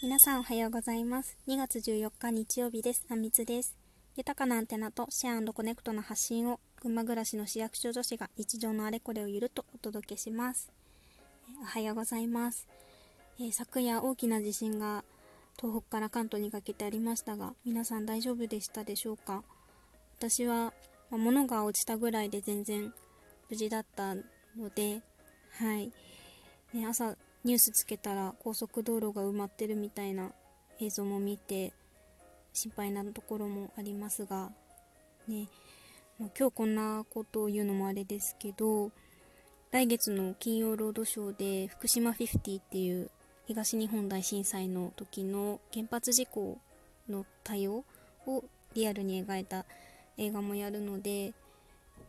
皆さんおはようございます。2月14日日曜日です。あみつです。豊かなアンテナとシェアコネクトの発信を群馬暮らしの市役所女子が日常のあれこれをゆるとお届けします。おはようございます、えー、昨夜大きな地震が東北から関東にかけてありましたが皆さん大丈夫でしたでしょうか？私は、まあ、物が落ちたぐらいで全然無事だったのではい、ね、朝ニュースつけたら高速道路が埋まってるみたいな映像も見て心配なところもありますがね。今日こんなことを言うのもあれですけど来月の金曜ロードショーで福島50っていう東日本大震災の時の原発事故の対応をリアルに描いた映画もやるので、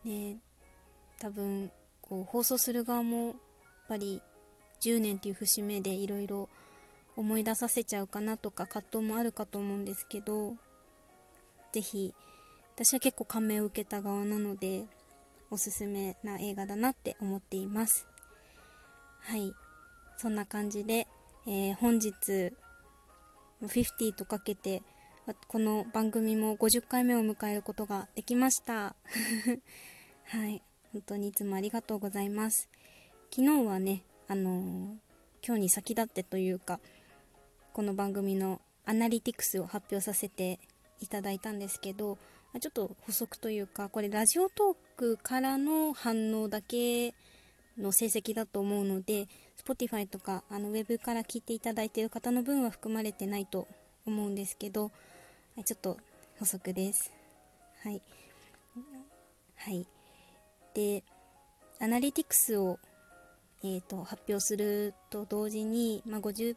ね、多分こう放送する側もやっぱり10年っていう節目でいろいろ思い出させちゃうかなとか葛藤もあるかと思うんですけど是非私は結構感銘を受けた側なのでおすすめな映画だなって思っています。はい。そんな感じで、えー、本日50とかけてこの番組も50回目を迎えることができました。はい。本当にいつもありがとうございます。昨日はねあの、今日に先立ってというかこの番組のアナリティクスを発表させていただいたんですけどちょっと補足というかこれラジオトークからの反応だけの成績だと思うので Spotify とかあのウェブから聞いていただいている方の分は含まれてないと思うんですけどちょっと補足です。はい。はい。でアナリティクスをえーと、発表すると同時に、まあ、51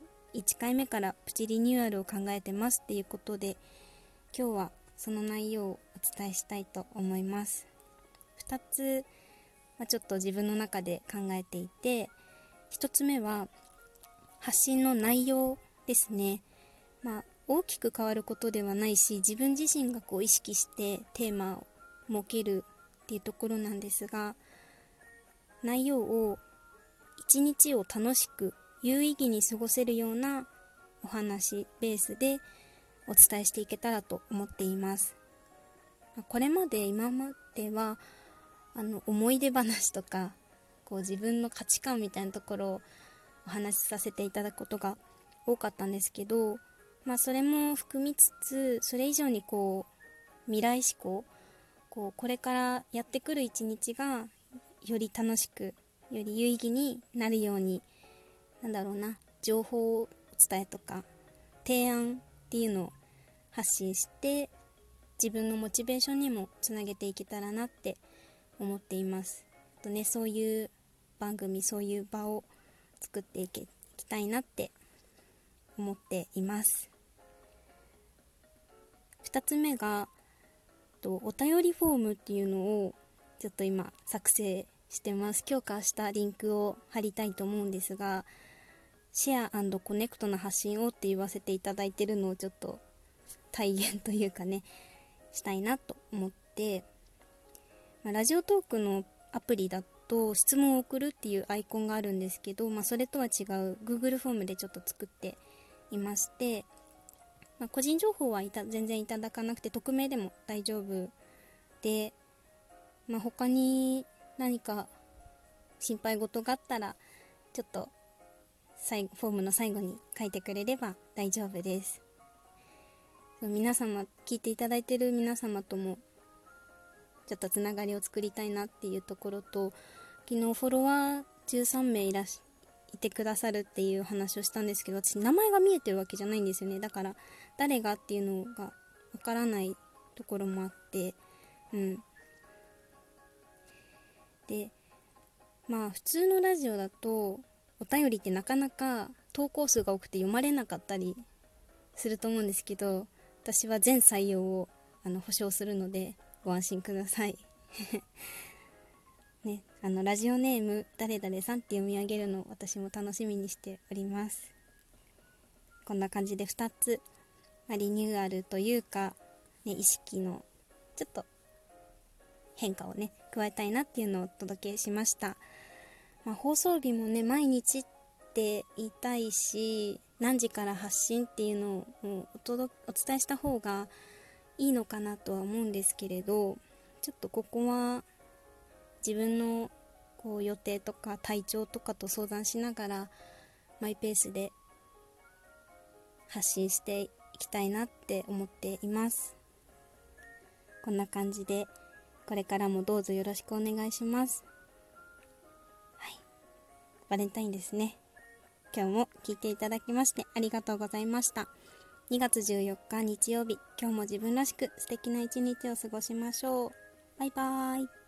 回目からプチリニューアルを考えてますっていうことで今日はその内容をお伝えしたいと思います。2つ、まあ、ちょっと自分の中で考えていて1つ目は発信の内容ですね、まあ、大きく変わることではないし自分自身がこう意識してテーマを設けるっていうところなんですが内容を一日を楽しく有意義に過ごせるようなお話ベースでお伝えしていけたらと思っています。これまで今まではあの思い出話とかこう自分の価値観みたいなところをお話しさせていただくことが多かったんですけど、まあ、それも含みつつそれ以上にこう未来志向こうこれからやってくる一日がより楽しくより有意義になるようになんだろうな情報を伝えとか提案っていうのを発信して自分のモチベーションにもつなげていけたらなって思っています。とねそういう番組そういう場を作っていきたいなって思っています。2つ目がとお便りフォームっていうのをちょっと今作成してます。強化したリンクを貼りたいと思うんですがシェアコネクトの発信をって言わせていただいてるのをちょっと体現というかねしたいなと思って、まあ、ラジオトークのアプリだと質問を送るっていうアイコンがあるんですけど、まあ、それとは違う Google フォームでちょっと作っていまして、まあ、個人情報はいた全然いただかなくて匿名でも大丈夫で、まあ、他に何か心配事があったらちょっと最後フォームの最後に書いてくれれば大丈夫です。皆様聞いていただいてる皆様ともちょっとつながりを作りたいなっていうところと昨日フォロワー13名いらしいてくださるっていう話をしたんですけど私名前が見えてるわけじゃないんですよね。だから誰がっていうのがわからないところもあってうん。でまあ普通のラジオだとお便りってなかなか投稿数が多くて読まれなかったりすると思うんですけど私は全採用をあの保証するのでご安心ください。ね、あのラジオネーム誰々さんって読み上げるのを私も楽しみにしております。こんな感じで2つ、ま、リニューアルというか、ね、意識のちょっと変化をね加えたいなっていうのをお届けしました、まあ、放送日もね毎日って言いたいし何時から発信っていうのをお届お伝えした方がいいのかなとは思うんですけれどちょっとここは自分のこう予定とか体調とかと相談しながらマイペースで発信していきたいなって思っています。こんな感じで。これからもどうぞよろしくお願いします。はい。バレンタインですね。今日も聞いていただきましてありがとうございました。2月14日日曜日今日も自分らしく素敵な一日を過ごしましょう。バイバーイ。